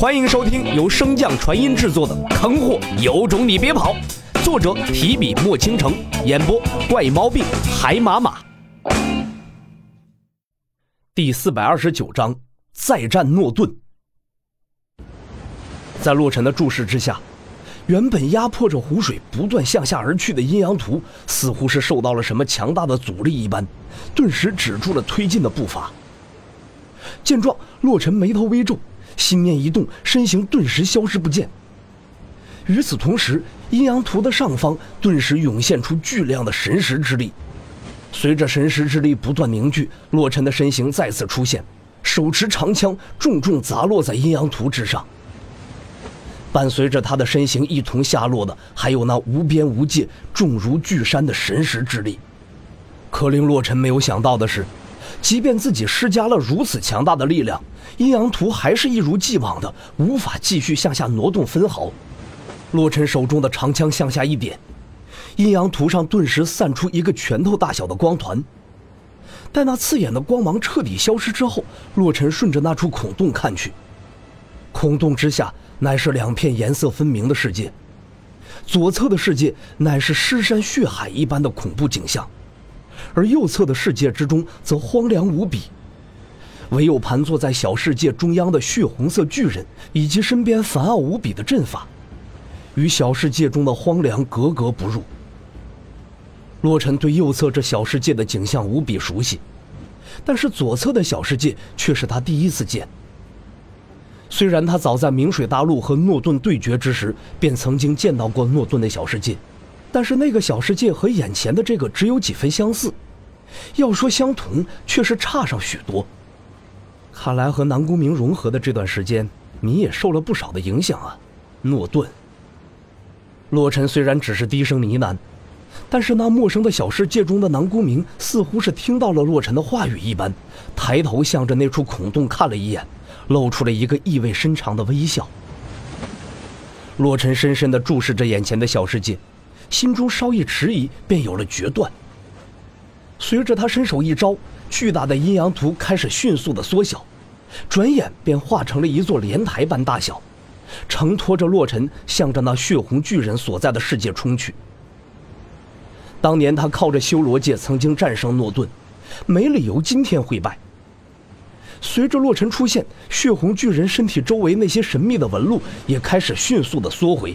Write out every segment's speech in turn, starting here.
欢迎收听由升降传音制作的《坑货有种你别跑》，作者提笔墨倾城，演播怪猫病海马马。第四百二十九章再战诺顿。在洛尘的注视之下，原本压迫着湖水不断向下而去的阴阳图，似乎是受到了什么强大的阻力一般，顿时止住了推进的步伐。见状，洛尘眉头微皱。心念一动，身形顿时消失不见。与此同时，阴阳图的上方顿时涌现出巨量的神识之力。随着神识之力不断凝聚，洛尘的身形再次出现，手持长枪，重重砸落在阴阳图之上。伴随着他的身形一同下落的，还有那无边无界、重如巨山的神识之力。可令洛尘没有想到的是。即便自己施加了如此强大的力量，阴阳图还是一如既往的无法继续向下挪动分毫。洛尘手中的长枪向下一点，阴阳图上顿时散出一个拳头大小的光团。待那刺眼的光芒彻底消失之后，洛尘顺着那处孔洞看去，孔洞之下乃是两片颜色分明的世界，左侧的世界乃是尸山血海一般的恐怖景象。而右侧的世界之中则荒凉无比，唯有盘坐在小世界中央的血红色巨人以及身边繁奥无比的阵法，与小世界中的荒凉格格不入。洛尘对右侧这小世界的景象无比熟悉，但是左侧的小世界却是他第一次见。虽然他早在明水大陆和诺顿对决之时便曾经见到过诺顿的小世界。但是那个小世界和眼前的这个只有几分相似，要说相同，却是差上许多。看来和南宫明融合的这段时间，你也受了不少的影响啊，诺顿。洛尘虽然只是低声呢喃，但是那陌生的小世界中的南宫明似乎是听到了洛尘的话语一般，抬头向着那处孔洞看了一眼，露出了一个意味深长的微笑。洛尘深深地注视着眼前的小世界。心中稍一迟疑，便有了决断。随着他伸手一招，巨大的阴阳图开始迅速的缩小，转眼便化成了一座莲台般大小，承托着洛尘向着那血红巨人所在的世界冲去。当年他靠着修罗界曾经战胜诺顿，没理由今天会败。随着洛尘出现，血红巨人身体周围那些神秘的纹路也开始迅速的缩回。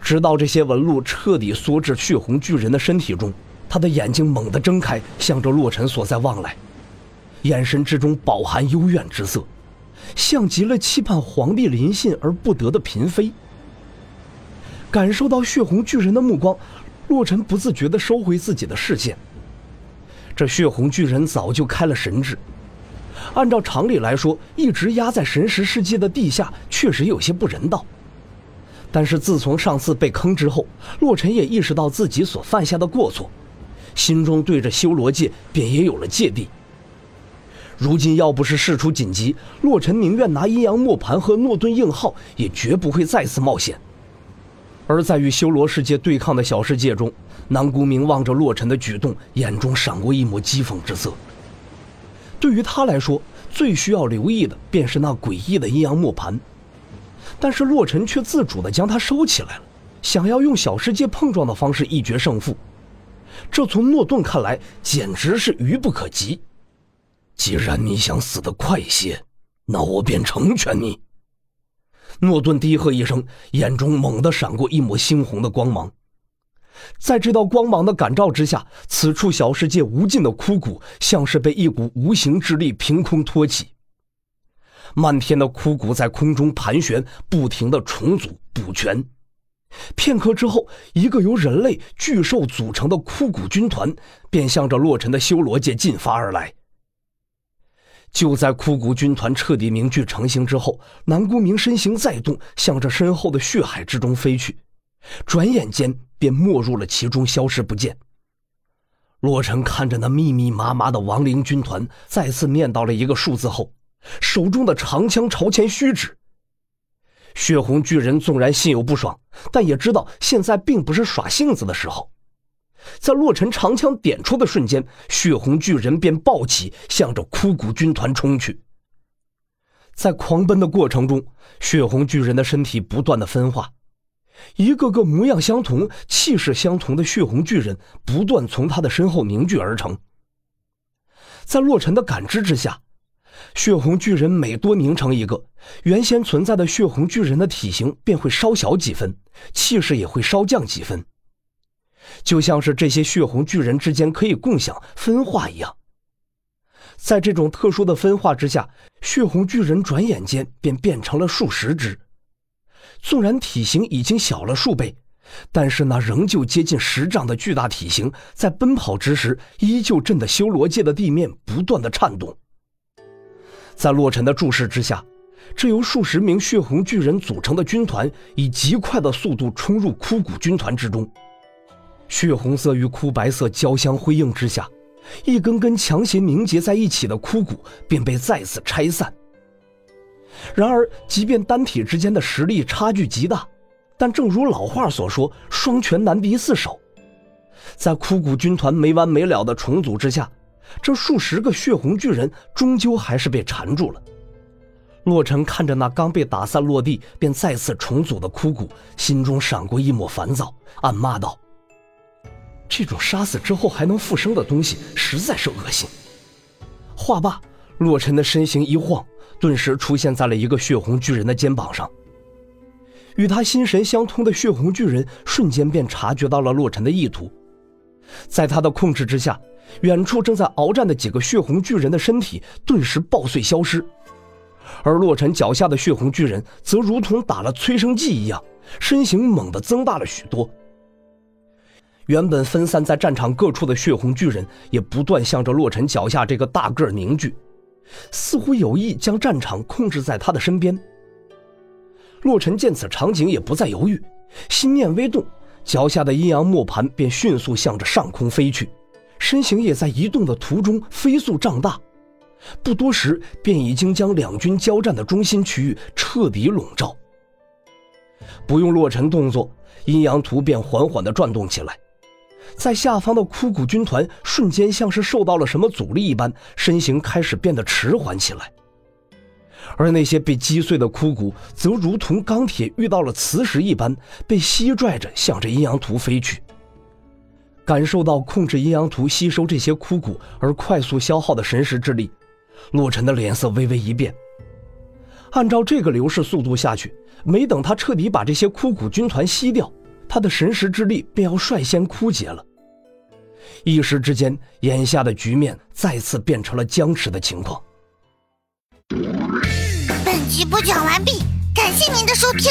直到这些纹路彻底缩至血红巨人的身体中，他的眼睛猛地睁开，向着洛尘所在望来，眼神之中饱含幽怨之色，像极了期盼皇帝临幸而不得的嫔妃。感受到血红巨人的目光，洛尘不自觉地收回自己的视线。这血红巨人早就开了神智，按照常理来说，一直压在神识世界的地下，确实有些不人道。但是自从上次被坑之后，洛尘也意识到自己所犯下的过错，心中对着修罗界便也有了芥蒂。如今要不是事出紧急，洛尘宁愿拿阴阳磨盘和诺顿硬号，也绝不会再次冒险。而在与修罗世界对抗的小世界中，南宫明望着洛尘的举动，眼中闪过一抹讥讽之色。对于他来说，最需要留意的便是那诡异的阴阳磨盘。但是洛尘却自主地将它收起来了，想要用小世界碰撞的方式一决胜负，这从诺顿看来简直是愚不可及。既然你想死得快些，那我便成全你。诺顿低喝一声，眼中猛地闪过一抹猩红的光芒，在这道光芒的感召之下，此处小世界无尽的枯骨像是被一股无形之力凭空托起。漫天的枯骨在空中盘旋，不停的重组补全。片刻之后，一个由人类、巨兽组成的枯骨军团便向着洛尘的修罗界进发而来。就在枯骨军团彻底凝聚成型之后，南宫明身形再动，向着身后的血海之中飞去，转眼间便没入了其中，消失不见。洛尘看着那密密麻麻的亡灵军团，再次念叨了一个数字后。手中的长枪朝前虚指，血红巨人纵然心有不爽，但也知道现在并不是耍性子的时候。在洛尘长枪点出的瞬间，血红巨人便暴起，向着枯骨军团冲去。在狂奔的过程中，血红巨人的身体不断的分化，一个个模样相同、气势相同的血红巨人不断从他的身后凝聚而成。在洛尘的感知之下，血红巨人每多凝成一个，原先存在的血红巨人的体型便会稍小几分，气势也会稍降几分，就像是这些血红巨人之间可以共享分化一样。在这种特殊的分化之下，血红巨人转眼间便变成了数十只。纵然体型已经小了数倍，但是那仍旧接近十丈的巨大体型，在奔跑之时，依旧震得修罗界的地面不断的颤动。在洛尘的注视之下，这由数十名血红巨人组成的军团，以极快的速度冲入枯骨军团之中。血红色与枯白色交相辉映之下。一根根强行凝结在一起的枯骨便被再次拆散。然而，即便单体之间的实力差距极大，但正如老话所说：“双拳难敌四手。”在枯骨军团没完没了的重组之下，这数十个血红巨人终究还是被缠住了。洛尘看着那刚被打散落地便再次重组的枯骨，心中闪过一抹烦躁，暗骂道。这种杀死之后还能复生的东西实在是恶心。话罢，洛尘的身形一晃，顿时出现在了一个血红巨人的肩膀上。与他心神相通的血红巨人瞬间便察觉到了洛尘的意图，在他的控制之下，远处正在鏖战的几个血红巨人的身体顿时爆碎消失，而洛尘脚下的血红巨人则如同打了催生剂一样，身形猛地增大了许多。原本分散在战场各处的血红巨人也不断向着洛尘脚下这个大个凝聚，似乎有意将战场控制在他的身边。洛尘见此场景也不再犹豫，心念微动，脚下的阴阳磨盘便迅速向着上空飞去，身形也在移动的途中飞速胀大，不多时便已经将两军交战的中心区域彻底笼罩。不用洛尘动作，阴阳图便缓缓地转动起来。在下方的枯骨军团瞬间像是受到了什么阻力一般，身形开始变得迟缓起来。而那些被击碎的枯骨则如同钢铁遇到了磁石一般，被吸拽着向着阴阳图飞去。感受到控制阴阳图吸收这些枯骨而快速消耗的神识之力，洛尘的脸色微微一变。按照这个流逝速度下去，没等他彻底把这些枯骨军团吸掉。他的神识之力便要率先枯竭了。一时之间，眼下的局面再次变成了僵持的情况。本集播讲完毕，感谢您的收听。